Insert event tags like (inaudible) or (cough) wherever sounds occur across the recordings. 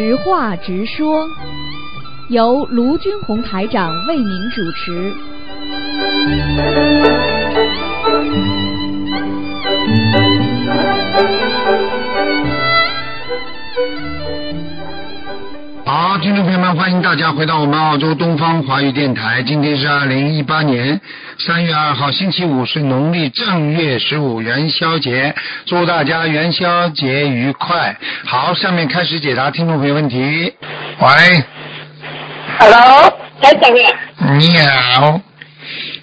直话直说，由卢军红台长为您主持。好，听众朋友们，欢迎大家回到我们澳洲东方华语电台。今天是二零一八年三月二号，星期五，是农历正月十五元宵节。祝大家元宵节愉快。好，下面开始解答听众朋友问题。喂，Hello，台长啊，你好。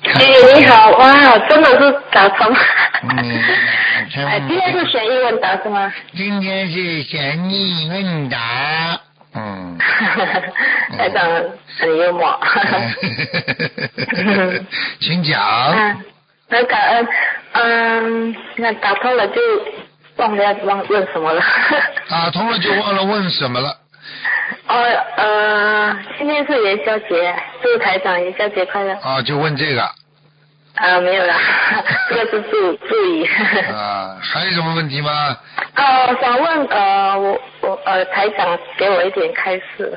哎，你好，哇，真的是打通。嗯，哎，今天是悬疑问答是吗？今天是悬疑问答。嗯。台长很幽默。(laughs) 请讲。嗯，很感恩。嗯，那打通了就忘了要忘问什么了。(laughs) 打通了就忘了问什么了。哦，呃，今天是元宵节，祝台长元宵节快乐。啊，就问这个。啊，没有了，这个是注注意。啊，还有什么问题吗？(laughs) 呃，我想问呃，我我呃，台长给我一点开示。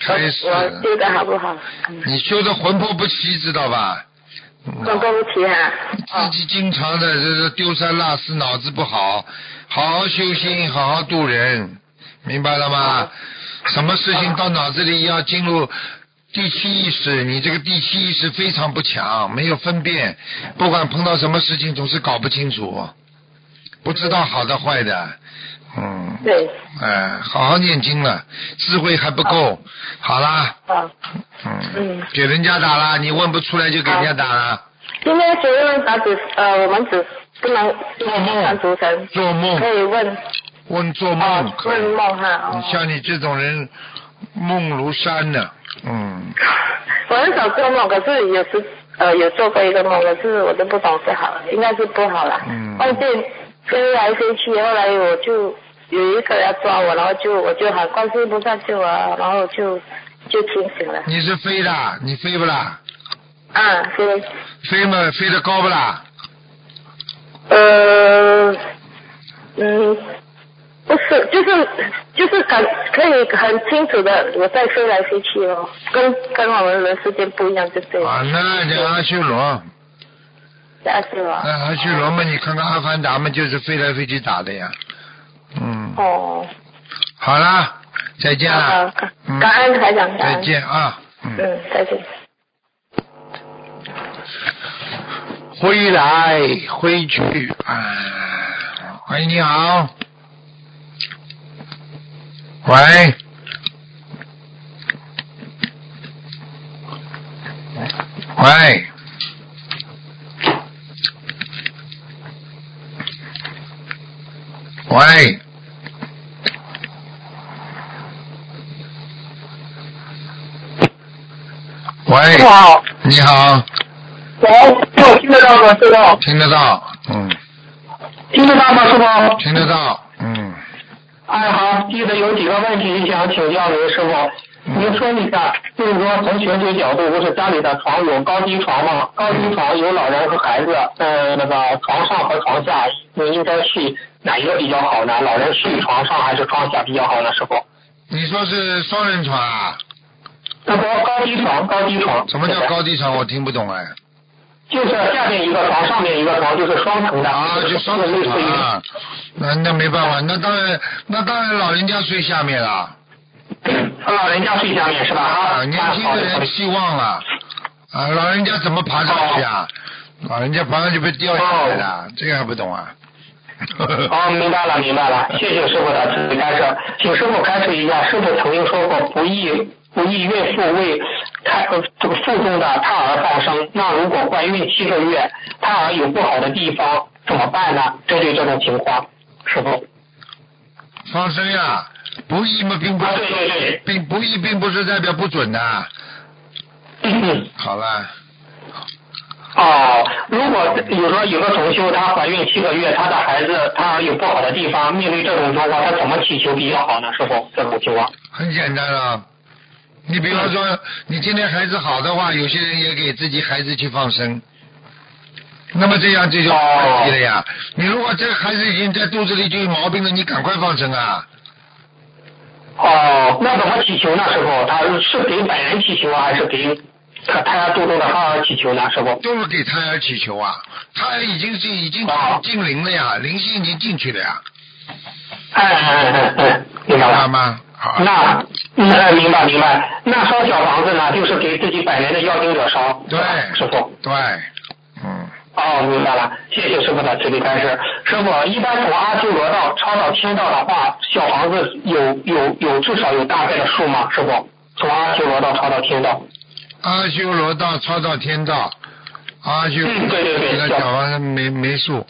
开示我我修的好不好？嗯你修的魂魄不齐，知道吧？魂魄不齐啊。自己经常的这是丢三落四，脑子不好，好好修心，好好度人，明白了吗？什么事情到脑子里要进入第七意识，你这个第七意识非常不强，没有分辨，不管碰到什么事情总是搞不清楚，不知道好的坏的，嗯，对，哎，好好念经了，智慧还不够，好。啦，啊，嗯嗯，给人家打了，你问不出来就给人家打了，今天学问打只呃，我们只不能做梦做梦。可以问。问做梦问梦哈。哦。你像你这种人，梦如山呢，嗯，我很少做梦，可是有时呃有做过一个梦，可是我都不懂是好，应该是不好了。嗯梦见飞来飞去，后来我就有一个要抓我，然后就我就喊观世音菩萨救我啊，然后就就清醒了。你是飞的，你飞不啦？啊，飞，飞嘛，飞得高不啦？呃，嗯，不是，就是就是感可以很清楚的我在飞来飞去哦，跟跟我们人世间不一样，就对了。啊，那叫阿修罗，阿修罗。那阿修罗嘛，你看看阿凡达嘛，就是飞来飞去打的呀，嗯，哦。好啦，再见好了，感嗯感恩台长，再。见啊，嗯，嗯，再见。回来回去，啊，喂，你好，喂，喂，喂，喂，你好，你好，喂，我听得到吗？师傅，听得到，嗯，听得到吗？师傅，听得到，嗯。哎，好，记得有几个问题想请教您师傅，您说一下，就是说从玄学角度，就是家里的床有高低床吗？高低床有老人和孩子，呃，那个床上和床下，你应该睡哪一个比较好呢？老人睡床上还是床下比较好呢？师傅？你说是双人床啊？那个高低床，高低床，什么叫高低床？我听不懂哎。就是下面一个床，上面一个床，就是双层的，啊，就双层床啊。那那没办法，那当然，那当然老人家睡下面了。老人家睡下面是吧？啊，年轻的人希望了。啊，老人家怎么爬上去啊？老人家爬上去被掉下来的，这个还不懂啊？哦，(laughs) 明白了，明白了，谢谢师傅的指示开示，请师傅开示一下，师傅曾经说过不宜不宜孕妇为胎呃这个腹中的胎儿放生，那如果怀孕七个月，胎儿有不好的地方怎么办呢？针对这种情况，师傅。放生呀，不义嘛，并不啊，对对对，并不义，并不是代表不准的。嗯好了，哦，如果比如说有个同修，她怀孕七个月，她的孩子胎儿有不好的地方，面对这种状况，她怎么祈求比较好呢？师傅，这种情况。很简单了。你比方说，你今天孩子好的话，有些人也给自己孩子去放生，那么这样这就没问题了呀。你如果这个孩子已经在肚子里就有毛病了，你赶快放生啊。哦，那怎么祈求呢，师傅？他是给本人祈求还是给他胎儿肚中的胎儿祈求呢，师傅？都是给胎儿祈求啊，胎儿已经是已经哦进灵了呀，灵性已经进去了呀，哎哎哎哎明白了。吗？好，那嗯，哎明白明白。那烧小房子呢，就是给自己本人的要经者烧，对师傅。对，嗯，哦，明白了，谢谢师傅的慈悲开示。师傅，一般从阿修罗道抄到天道的话，小房子有有有至少有大概的数吗？师傅，从阿修罗道抄到天道。阿修罗道抄到天道，阿修嗯对对对这个小房子没没数，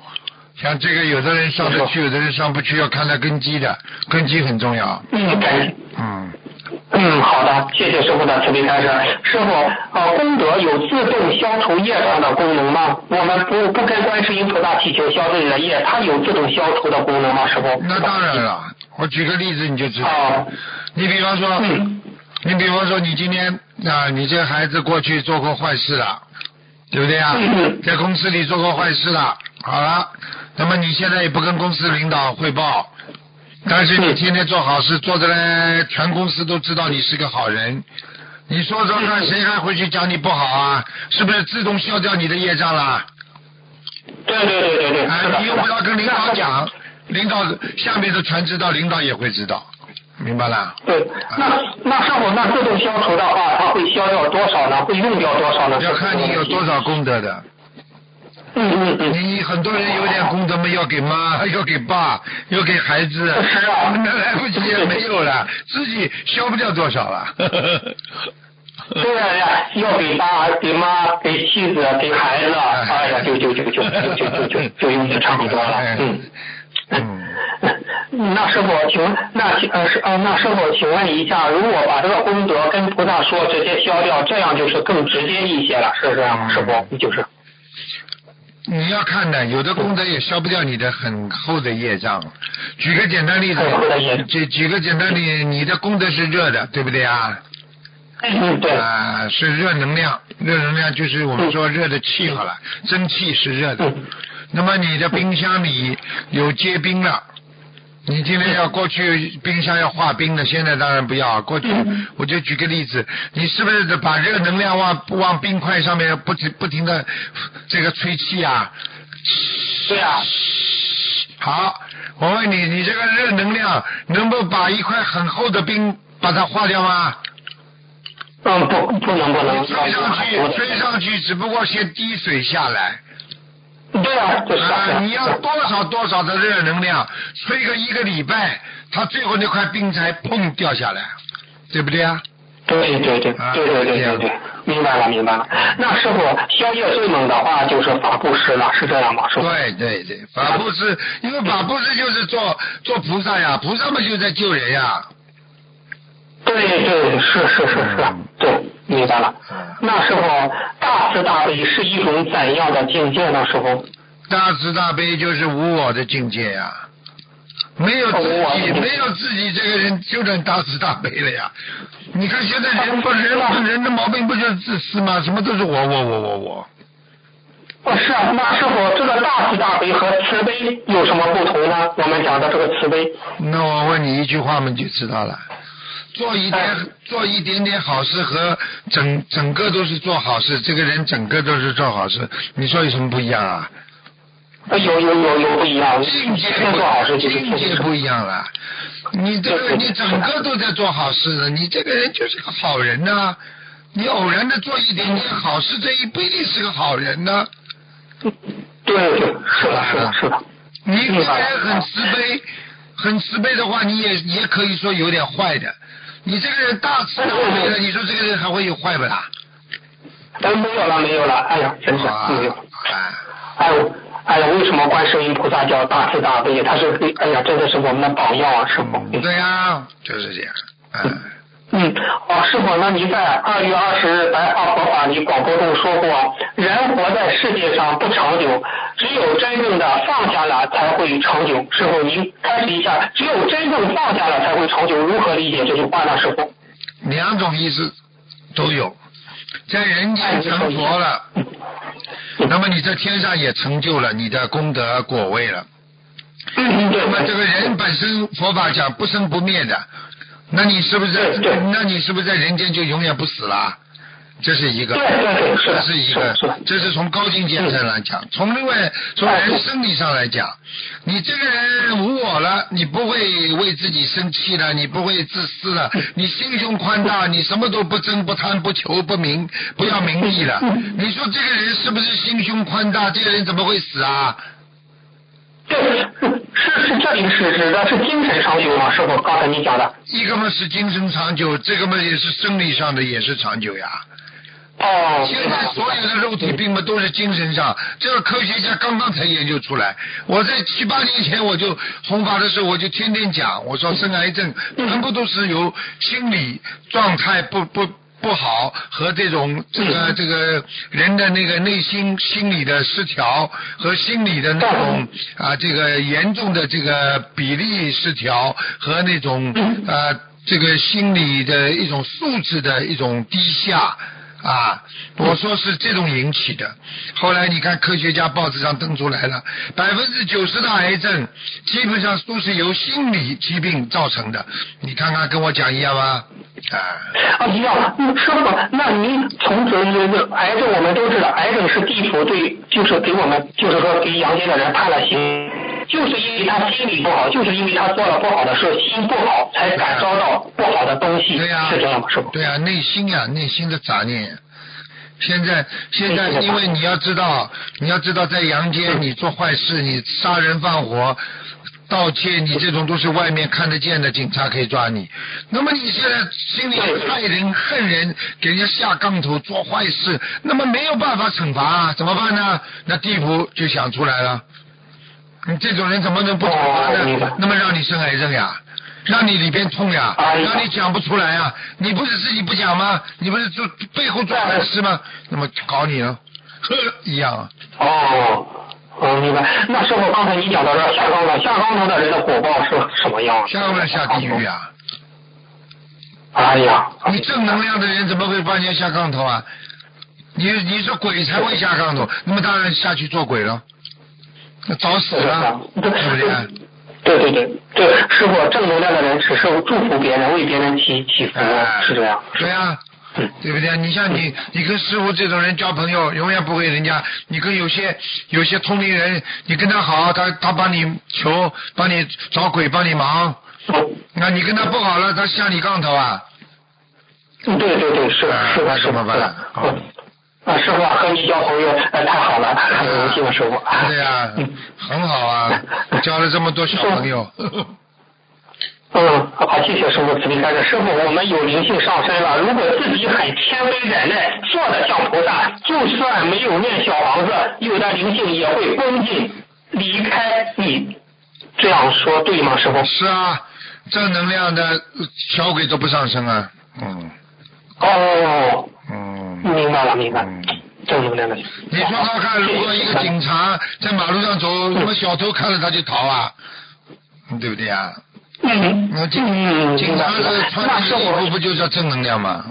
像这个有的人上得去，有的人上不去，要看他根基的，根基很重要。嗯。嗯，嗯，好的，谢谢师傅的慈悲开示。师傅，呃，功德有自动消除业障的功能吗？我们不不跟观世音菩萨祈求消自己的业，它有自动消除的功能吗？师傅？那当然了，我举个例子你就知道。哦，你比方说，嗯，你比方说你今天啊，你这孩子过去做过坏事了，对不对啊嗯？在公司里做过坏事了，好了，那么你现在也不跟公司领导汇报，但是你天天做好事，做的嘞，全公司都知道你是个好人。你说说看，谁还会去讲你不好啊？是不是自动消掉你的业障了？对对对对对，啊。你又不要跟领导讲，领导下面的全知道，领导也会知道，明白了？对，那那师傅，那自动消除的话，它会消掉多少呢？会用掉多少呢？要看你有多少功德的。嗯嗯嗯。你很多人有点功德嘛，要给妈，(laughs) 要给爸，要给孩子，是啊那来不及了，没有了，自己消不掉多少了。(laughs) 对呀呀，要给爸、给妈、给妻子、给孩子，哎呀，就就就就就就就就就用的差不多了，嗯。嗯，那师傅，请问，那请呃是呃，那师傅，请问一下，如果把这个功德跟菩萨说，直接消掉，这样就是更直接一些了，是这样吗？师傅，就是。你要看的，有的功德也消不掉你的很厚的业障。举个简单例子举举个简单例，你的功德是热的，对不对啊？嗯，对。啊，是热能量，热能量就是我们说热的气好了，蒸汽是热的。嗯那么你的冰箱里有结冰了，你今天要过去冰箱要化冰的，现在当然不要。过去嗯我就举个例子，你是不是把热能量往往冰块上面不停不停的这个吹气啊？对啊。好，我问你，你这个热能量能够把一块很厚的冰把它化掉吗？嗯，不，不能不能。你吹上去，吹上去，只不过先滴水下来。对啊，就是啊，你要多少多少的热能量，吹个一个礼拜，它最后那块冰才砰掉下来，对不对啊？对对对啊对对对对对，明白了明白了。那师傅，宵夜最猛的话就是法布施了，是这样吗？师傅？对对对，法布施，因为法布施就是做做菩萨呀，菩萨嘛就在救人呀。对对是是是是，对，明白了。那时候，大慈大悲是一种怎样的境界呢？师傅？大慈大悲就是无我的境界呀，没有自己，没有自己这个人就能大慈大悲了呀。你看现在人不人人的毛病不就是自私吗？什么都是我我我我我。哦，是啊。那师傅，这个大慈大悲和慈悲有什么不同呢？我们讲的这个慈悲。那我问你一句话嘛，你就知道了。做一点做一点点好事和整整个都是做好事，这个人整个都是做好事，你说有什么不一样啊？呃有有有有不一样，境界天做好事不就是境界不一样了。你这个你整个都在做好事的，你这个人就是个好人呐、你偶然的做一点点好事，这也不一定是个好人呢、对对是的是的是的。你这个明白人很慈悲，很慈悲的话，你也也可以说有点坏的。你这个人大慈大悲的，你说这个人还会有坏不啦？哎，没有了没有了，哎呀，真是啊没有。啊，哎呦，哎呀，为什么观世音菩萨叫大慈大悲？他是，哎呀，真的是我们的榜样啊，师傅。对呀、就是这样。嗯，嗯，哦，师傅，那您在二月二十日白话佛法里广播中说过，人活在世界上不长久，只有真正的放下了才会长久。师傅，您开始一下，只有真正放下了才会长久，如何理解这句话呢？师傅？两种意思都有，在人间成佛了，那么你在天上也成就了你的功德果位了。嗯嗯，对那么这个人本身佛法讲不生不灭的，那你是不是在对对那你是不是在人间就永远不死了？这是一个，对对对是这是一个，这是从高境界上来讲。从另外从人生理上来讲，你这个人无我了，你不会为自己生气了，你不会自私了，你心胸宽大，你什么都不争不贪不求不名不要名利了。你说这个人是不是心胸宽大？这个人怎么会死啊？(laughs) 对，是是这里是指的是精神长久吗？师傅，刚才你讲的。一个嘛是精神长久，这个嘛也是生理上的也是长久呀。哦，现在所有的肉体病嘛都是精神上，这个科学家刚刚才研究出来。我在七八年前我就弘法的时候，我就天天讲，我说生癌症全部都是由心理状态不不不好和这种这个这个人的那个内心心理的失调和心理的那种啊这个严重的这个比例失调和那种啊这个心理的一种素质的一种低下。啊，我说是这种引起的。后来你看科学家报纸上登出来了，百分之九十的癌症基本上都是由心理疾病造成的。你看看跟我讲一样吗？啊，啊，一样。嗯师傅，那您从这这这癌症，我们都知道，癌症是地府对，就是给我们，就是说给阳间的人判了刑，就是因为他心理不好，就是因为他做了不好的事，心不好，才感召到不好的东西，对呀、是这样吗？是吧？对呀、内心呀、内心的杂念。现在，现在，因为你要知道，你要知道，在阳间你做坏事，你杀人放火、盗窃，你这种都是外面看得见的，警察可以抓你。那么你现在心里害人、恨人，给人家下杠头做坏事，那么没有办法惩罚，啊怎么办呢？那地府就想出来了，你这种人怎么能不惩罚哦明白呢？那么让你生癌症呀？让你里边痛呀，哎让你讲不出来呀，你不是自己不讲吗？你不是做背后做坏事吗？那么搞你了，呵，(laughs) 一样啊。哦，哦，明白。那师傅，刚才你讲到这下岗了，下岗头的人的火爆是什么样？下不了下地狱啊！哎呀，你正能量的人怎么会帮人家下杠头啊？你你说鬼才会下杠头，那么当然下去做鬼了，那早死了，对不对？对对对对，师傅，正能量的人只是祝福别人，为别人祈祈福，哎是这样。对啊，嗯对不对？你像你，你跟师傅这种人交朋友，永远不会人家。你跟有些有些通灵人，你跟他好，他他帮你求，帮你找鬼，帮你忙。那你跟他不好了，他向你杠头啊？嗯，对对对，是那怎么办啊，师傅啊和你交朋友，呃，太好了，很荣幸了，师傅。对呀、嗯很好啊，交了这么多小朋友。(laughs) 嗯，好，谢谢师傅慈悲开示。师傅，我们有灵性上身了，如果自己很谦卑忍耐，做的像菩萨，就算没有念小房子，有的灵性也会恭敬离开你。这样说对吗，师傅？是啊，正能量的呃小鬼都不上升啊。嗯哦，嗯明白了，明白了。嗯。正能量的。你说说看，如果一个警察在马路上走，什么小偷看了他就逃啊，嗯对不对啊？嗯那警嗯，警察的穿的衣服，不就叫正能量吗？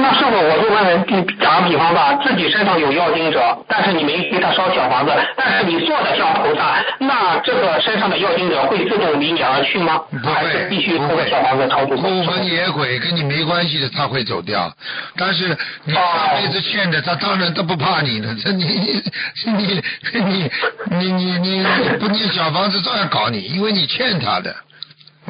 那师傅，我就问你，打个比方吧，自己身上有妖精者，但是你没给他烧小房子，但是你做的像菩萨，那这个身上的妖精者会自动离你而去吗？不会，必须不会。小房子超度。孤魂野鬼跟你没关系的，他会走掉。但是你上辈子欠的，他当然都不怕你的。这你你你你你你你不念小房子照样搞你，因为你欠他的。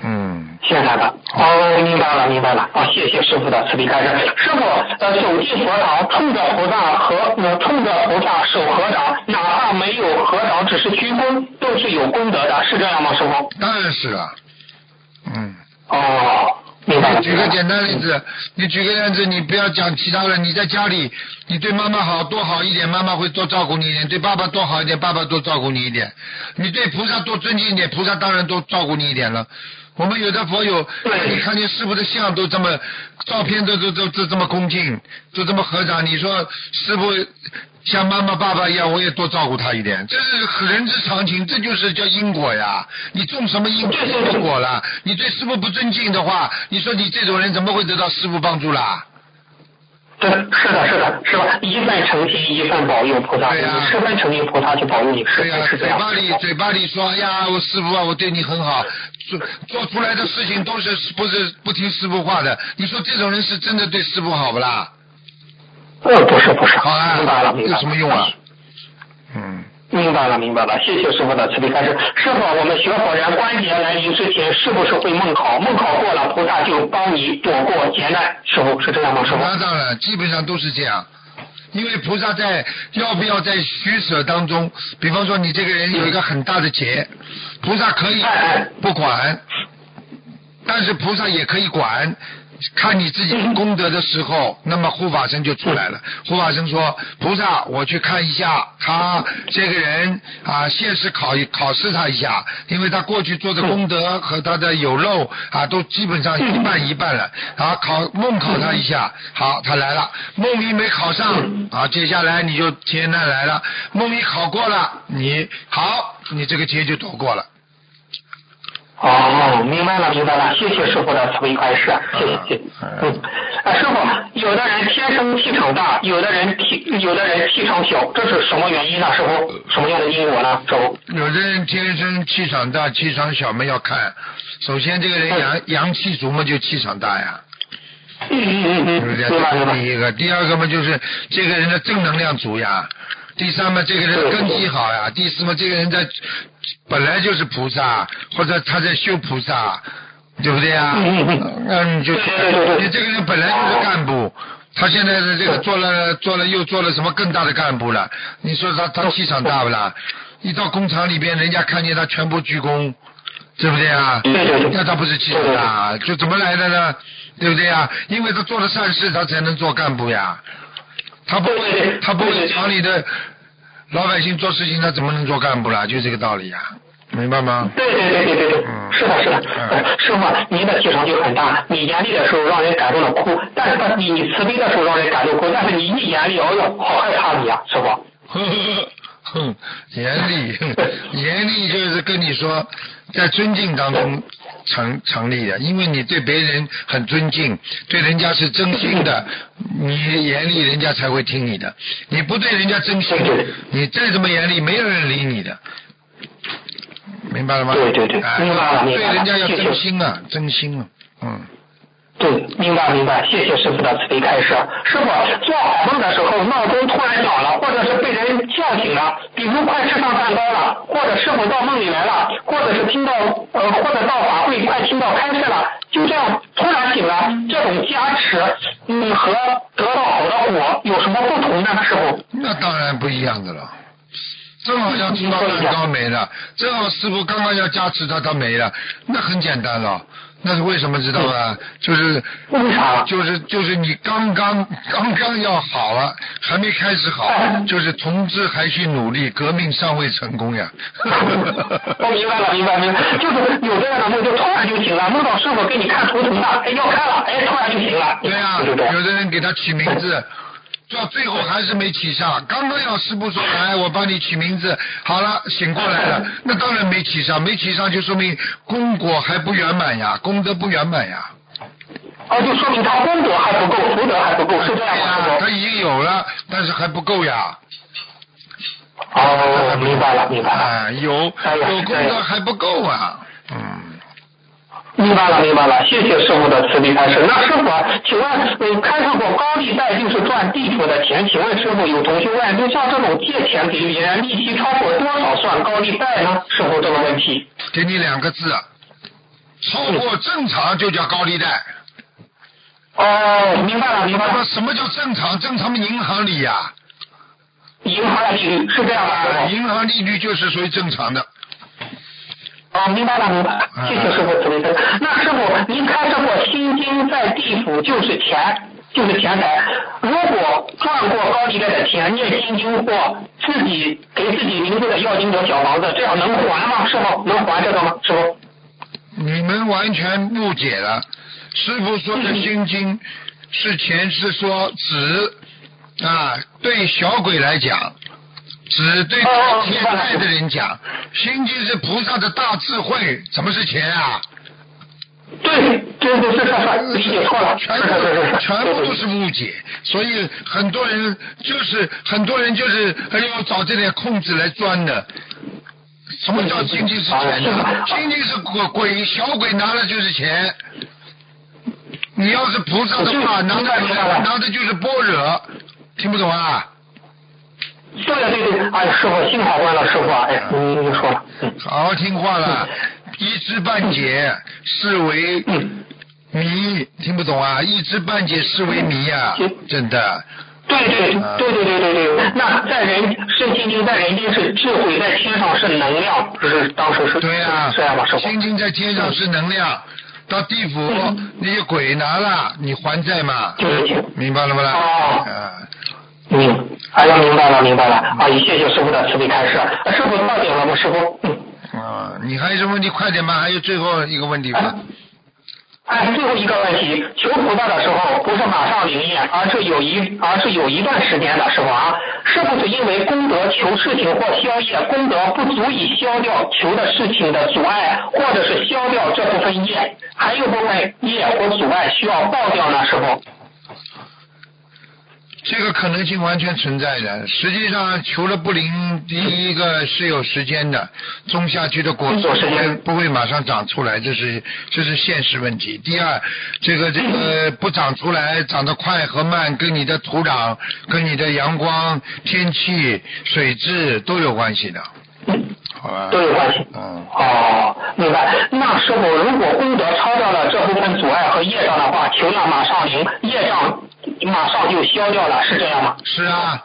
嗯。现在的哦，明白了，明白了啊！谢谢师傅的慈悲开示。师傅，呃，走进佛堂，冲着菩萨和呃冲着菩萨手合掌，哪怕没有合掌，只是鞠躬，都是有功德的，是这样吗，师傅？当然是了。嗯。哦，明白举个简单例子，你举个例子，你不要讲其他的，你在家里，你对妈妈好多好一点，妈妈会多照顾你一点；对爸爸多好一点，爸爸多照顾你一点；你对菩萨多尊敬一点，菩萨当然多照顾你一点了。我们有的佛友，你看见师傅的像都这么，照片都都都都这么恭敬，都这么合掌，你说师傅像妈妈爸爸一样，我也多照顾他一点，这是人之常情，这就是叫因果呀。你种什么因，种什么果了。你对师傅不尊敬的话，你说你这种人怎么会得到师傅帮助啦？对，是的，是的，是吧？一饭诚心，一饭保佑菩萨，对呀你十饭诚心，菩萨就保佑你，对呀。嘴巴里嘴巴里说，哎呀，我师傅啊，我对你很好，做做出来的事情都是不是不听师傅话的？你说这种人是真的对师傅好不啦？呃，不是不是，好啊明白了，明白了。有什么用啊？白了，明白了，谢谢师傅的慈悲开示。师傅，我们学佛人关节来临之前，是不是会梦考？梦考过了，菩萨就帮你躲过劫难。师傅是这样吗？师傅？那当然，基本上都是这样。因为菩萨在要不要在取舍当中，比方说你这个人有一个很大的劫，菩萨可以不管，但是菩萨也可以管。看你自己功德的时候，那么护法神就出来了。护法神说：“菩萨，我去看一下他这个人啊，现实考一考试他一下，因为他过去做的功德和他的有漏啊，都基本上一半一半了。啊，考梦考他一下，好，他来了。梦一没考上，啊，接下来你就劫难来了。梦一考过了，你好，你这个劫就躲过了。哦，明白了，明白了，谢谢师傅的慈悲开示，谢谢谢谢。嗯，啊，师傅，有的人天生气场大，有的人气，有的人气场小，这是什么原因呢？师傅，什么样的因果呢？师傅？有的人天生气场大，气场小嘛要看。首先，这个人阳阳气足嘛，就气场大呀，嗯嗯嗯对不对？嗯，明白明白。这是第一个。第二个嘛，就是这个人的正能量足呀。第三嘛，这个人的根基好呀。第四嘛，这个人在本来就是菩萨，或者他在修菩萨，对不对呀？嗯嗯嗯那你就你这个人本来就是干部。他现在是这个做了做了又做了什么更大的干部了？你说他他气场大不啦？一到工厂里边，人家看见他全部鞠躬，对不对啊？那他不是气场大，就怎么来的呢？对不对呀？因为他做了善事，他才能做干部呀。他不对对对为他不会厂里的老百姓做事情，他怎么能做干部啦？就这个道理呀，明白吗？对对对对对对，嗯是的，是的。师傅，您的气场就很大，你严厉的时候让人感动的哭，但是，你你慈悲的时候让人感动哭，但是你一严厉，哎呦，好害怕你啊，师傅。哼，(laughs) 严厉，严厉就是跟你说，在尊敬当中成成立的，因为你对别人很尊敬，对人家是真心的，你严厉人家才会听你的。你不对人家真心，你再怎么严厉，没有人理你的，明白了吗？对对对对人家要真心啊，真心啊，嗯。对，明白明白，谢谢师傅的慈悲开示。师傅做好梦的时候，闹钟突然响了，或者是被人叫醒了，比如快吃上蛋糕了，或者师傅到梦里来了，或者是听到呃，或者到法会快听到开示了，就这样突然醒了，这种加持，嗯，和得到好的果有什么不同呢？师傅？那当然不一样的了。正好要吃到蛋糕没了，正好师傅刚刚要加持他，他没了，那很简单了。那是为什么知道吧？就是？就是就是你刚刚刚刚要好了，还没开始好，就是同志还需努力，革命尚未成功呀。我 (laughs) 明白了，明白明白，就是有这样的梦就突然就醒了，梦到师傅给你看图腾了，哎要开了，哎突然就醒了。对呀、对不对？有的人给他起名字，到最后还是没起上。刚刚要师傅说 (laughs) 哎，我帮你起名字，好了，醒过来了，(laughs) 那当然没起上，没起上就说明功果还不圆满呀，功德不圆满呀。哦，就说明他功德还不够，福德还不够，是这样吗？呀，他已经有了，但是还不够呀。哦，明白了，明白了，啊，有哎有功德还不够啊。嗯，明白了，明白了，谢谢师傅的慈悲开示。那师傅，请问，你，开示过高利贷就是赚地主的钱，请问师傅，有同学问，就像这种借钱给别人，利息超过多少算高利贷呢？师傅这个问题。给你两个字，超过正常就叫高利贷。哦，明白了，明白了。什么叫正常？正常的银行里呀、银行的利率是这样的，啊，银行利率就是属于正常的。哦，明白了，明白了，谢谢师傅慈悲。那师傅，您开示过心经在地府就是钱，就是钱财。如果赚过高利贷的钱，念心经或自己给自己名字的要经者小房子，这样能还吗？师傅能还这个吗？师傅？你们完全误解了，师傅说的心经是钱，是说指啊，对小鬼来讲，只对哦欠债的人讲，心经是菩萨的大智慧，怎么是钱啊？对对对是是是，理解错了，全部，全部都是误解，所以很多人就是很多人就是哎呦找这点空子来钻的。什么叫心经是钱呢？心经是鬼鬼小鬼拿了就是钱。你要是菩萨的话，拿的拿的就是般若，听不懂啊？对对对，哎，师傅幸好问了师傅啊，哎，您您说了，嗯好好听话了，一知半解视为嗯。谜，听不懂啊？一知半解视为迷啊嗯，真的。对对啊对对对对对，那在人是心经在人间是智慧，在天上是能量，就是当时是对呀、是这样吧，师傅？心经在天上是能量，到地府嗯那些鬼拿了，你还债嘛？就是明白了不啦？哦啊，嗯，哎呀，明白了明白了，啊，也谢谢师傅的慈悲开示。啊师傅到点了吗？师傅？嗯。啊，你还有什么问题？快点吧，还有最后一个问题吧。哎，最后一个问题，求菩萨的时候不是马上灵验，而是有一而是有一段时间的，师傅啊，是不是因为功德求事情或消业，功德不足以消掉求的事情的阻碍，或者是消掉这部分业，还有部分业或阻碍需要爆掉呢，师傅？这个可能性完全存在的。实际上，求了不灵，第一个是有时间的，种下去的果子有时间不会马上长出来，这是这是现实问题。第二，这个这个不长出来，长得快和慢跟你的土壤、跟你的阳光、天气、水质都有关系的，好吧？都有关系。嗯。哦，明白。那师傅，如果功德超掉了这部分阻碍和业障的话，求量马上灵，业障马上就消掉了，是这样吗？是啊，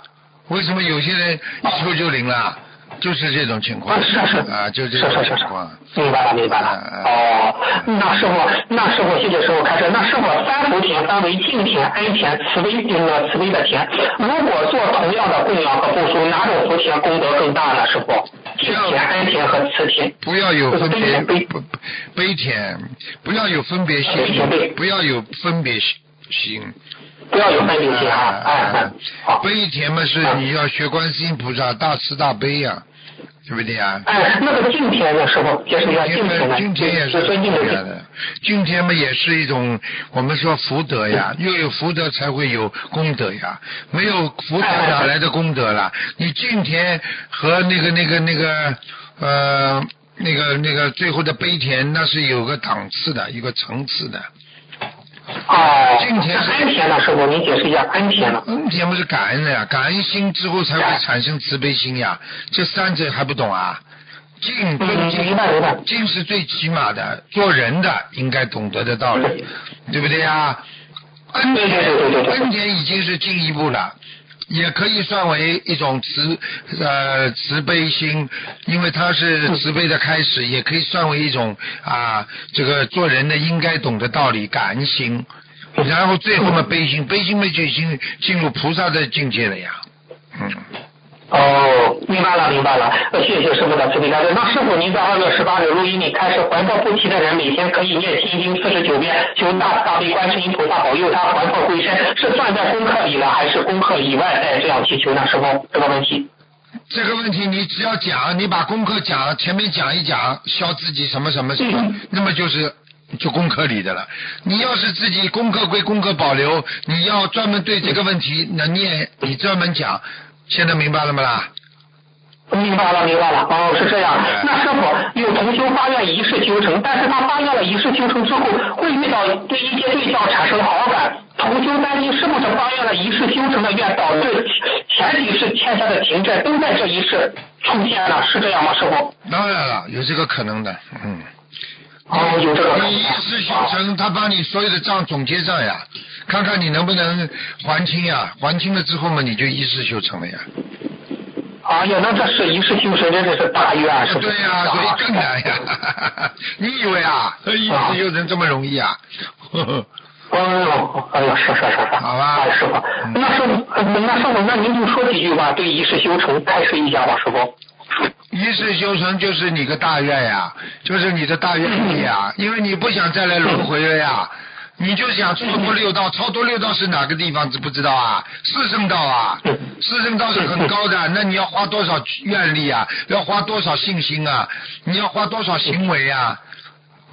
为什么有些人一抽就灵了？就是这种情况。啊，是是啊，就这种情况。，明白了明白了啊啊。哦，那师傅，那师傅，谢谢师傅开始。那师傅，三福田分为净田、安田、慈悲呃慈悲的田。如果做同样的供养和布施，哪种福田功德更大呢？师傅，净田、安田和慈田。不要有分别悲悲田，不要有分别心，不要有分别心。不要有分别心啊！哎哎，好。悲田嘛是你要学观世音菩萨大慈大悲呀、对不对呀、哎，那个敬田呢，师傅解释一下净田呢？今天也是尊敬的净。这样的，今天嘛也是一种我们说福德呀，又有福德才会有功德呀，没有福德哪来的功德啦？你敬天和那个那个那个呃那个那个最后的悲田，那是有个档次的，一个层次的。哦，今天是安田呢，师傅，您解释一下恩田呢？恩田不是感恩的呀，感恩心之后才会产生慈悲心呀，这三者还不懂啊？敬尊嗯敬敬是最起码的，做人的应该懂得的道理，对不对呀？恩田恩田已经是进一步了。也可以算为一种慈呃慈悲心，因为它是慈悲的开始，也可以算为一种啊这个做人的应该懂的道理感恩心，然后最后呢悲心，悲心没就已经进入菩萨的境界了呀，嗯。哦，明白了，明白了。呃谢谢师傅的慈悲开示。那师傅，您在二月十八日录音里开始魂魄不齐的人每天可以念心经四十九遍，求大慈大悲观世音菩萨保佑他魂魄归身，是算在功课里了，还是功课以外再这样祈求呢？师傅，这个问题。这个问题你只要讲，你把功课讲前面讲一讲，消自己什么什么什么嗯，那么就是就功课里的了。你要是自己功课归功课保留，你要专门对这个问题能念，你专门讲，现在明白了没啦？明白了，明白了。哦，是这样。那是否有同修发愿一世修成，但是他发愿了一世修成之后，会遇到对一些对象产生好感。同修担心是不是发愿了一世修成的愿，导致前几世欠下的情债都在这一世出现了，是这样吗？师傅？当然了，有这个可能的，嗯。哦，有这个可能。你一世修成，他帮你所有的账总结账呀，看看你能不能还清呀？还清了之后嘛，你就一世修成了呀。哎呀，那这是一世修成，真的是大愿，是不是？对呀、所以更难呀。(laughs) 你以为啊，一世修成这么容易啊？呵呵哦，哎呀，是是是是，好吧哎，师傅，那师傅，呃那师傅，那您就说几句吧，对一世修成开示一下吧，师傅。一世修成就是你个大愿呀，就是你的大愿力呀，(laughs) 因为你不想再来轮回了呀，你就想超脱六道，超脱六道是哪个地方知不知道啊？四圣道啊，(laughs) 四圣道是很高的，那你要花多少愿力啊？要花多少信心啊？你要花多少行为啊？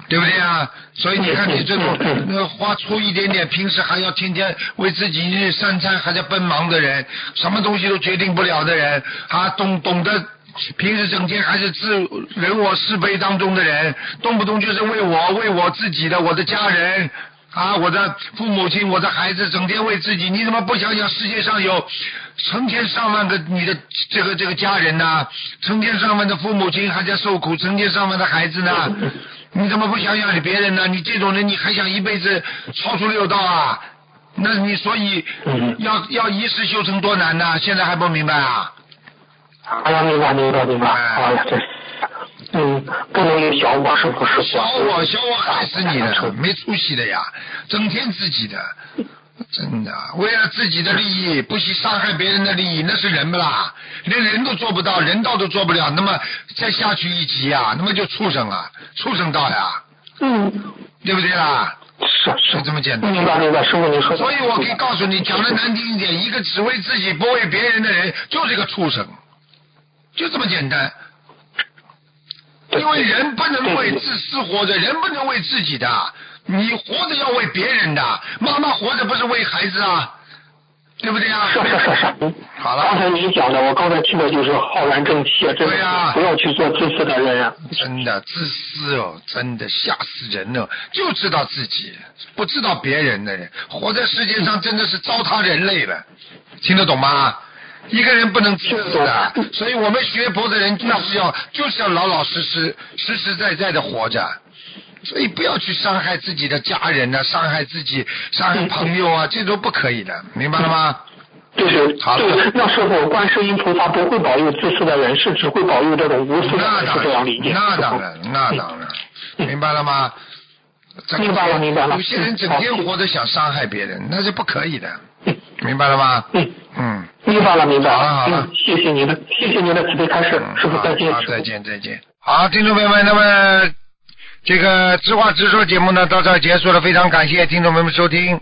对不对啊？所以你看你这种那花出一点点，平时还要天天为自己一日三餐还在奔忙的人，什么东西都决定不了的人，啊，懂懂得。平时整天还是自人我是非当中的人，动不动就是为我为我自己的我的家人啊，我的父母亲，我的孩子，整天为自己，你怎么不想想世界上有成千上万个你的这个这个家人呢、成千上万的父母亲还在受苦，成千上万的孩子呢？(laughs) 你怎么不想想你别人呢？你这种人，你还想一辈子超出六道啊？那你所以嗯要要一世修成多难呢？现在还不明白啊？哎呀，明白明白明白，哎哎呀，真是，嗯，不能有小我，是不是？小我小我害死你的，没出息的呀，整天自己的，(laughs) 真的，为了自己的利益，不惜伤害别人的利益，那是人不啦？连人都做不到，人道都做不了，那么再下去一级啊，那么就畜生了，畜生道呀，嗯，对不对啦？是这么简单明白明白，师傅您说的。所以我可以告诉你，讲的难听一点，一个只为自己不为别人的人，就是一个畜生，就这么简单。(laughs) 因为人不能为自私活着，人不能为自己的，你活着要为别人的。妈妈活着不是为孩子啊，对不对啊？是是是是，嗯 (laughs) 好了刚才您讲的，我刚才听的就是浩然正气，真的对呀不要去做自私的人啊。真的自私哦，真的吓死人了！就知道自己，不知道别人的人，活在世界上真的是糟蹋人类了，听得懂吗？一个人不能自私的，(laughs) 所以我们学佛的人就是要就是要老老实实、实实在在的活着。所以不要去伤害自己的家人呐、伤害自己、伤害朋友啊，这都不可以的，明白了吗？对对好了对，那时候，观世音菩萨不会保佑自私的人，是只会保佑这种无私的人，那当是这样理解。然，那当然，那当然，明白了吗？明白了明白了有些人整天活着想伤害别人，那是不可以的，嗯明白了吗？嗯，嗯，明白了明白了好了好了嗯，谢谢您的，谢谢您的慈悲开示，师傅再见。好，再见再见。好，听众朋友们，那么这个知话直说节目呢到这儿结束了，非常感谢听众朋友们收听。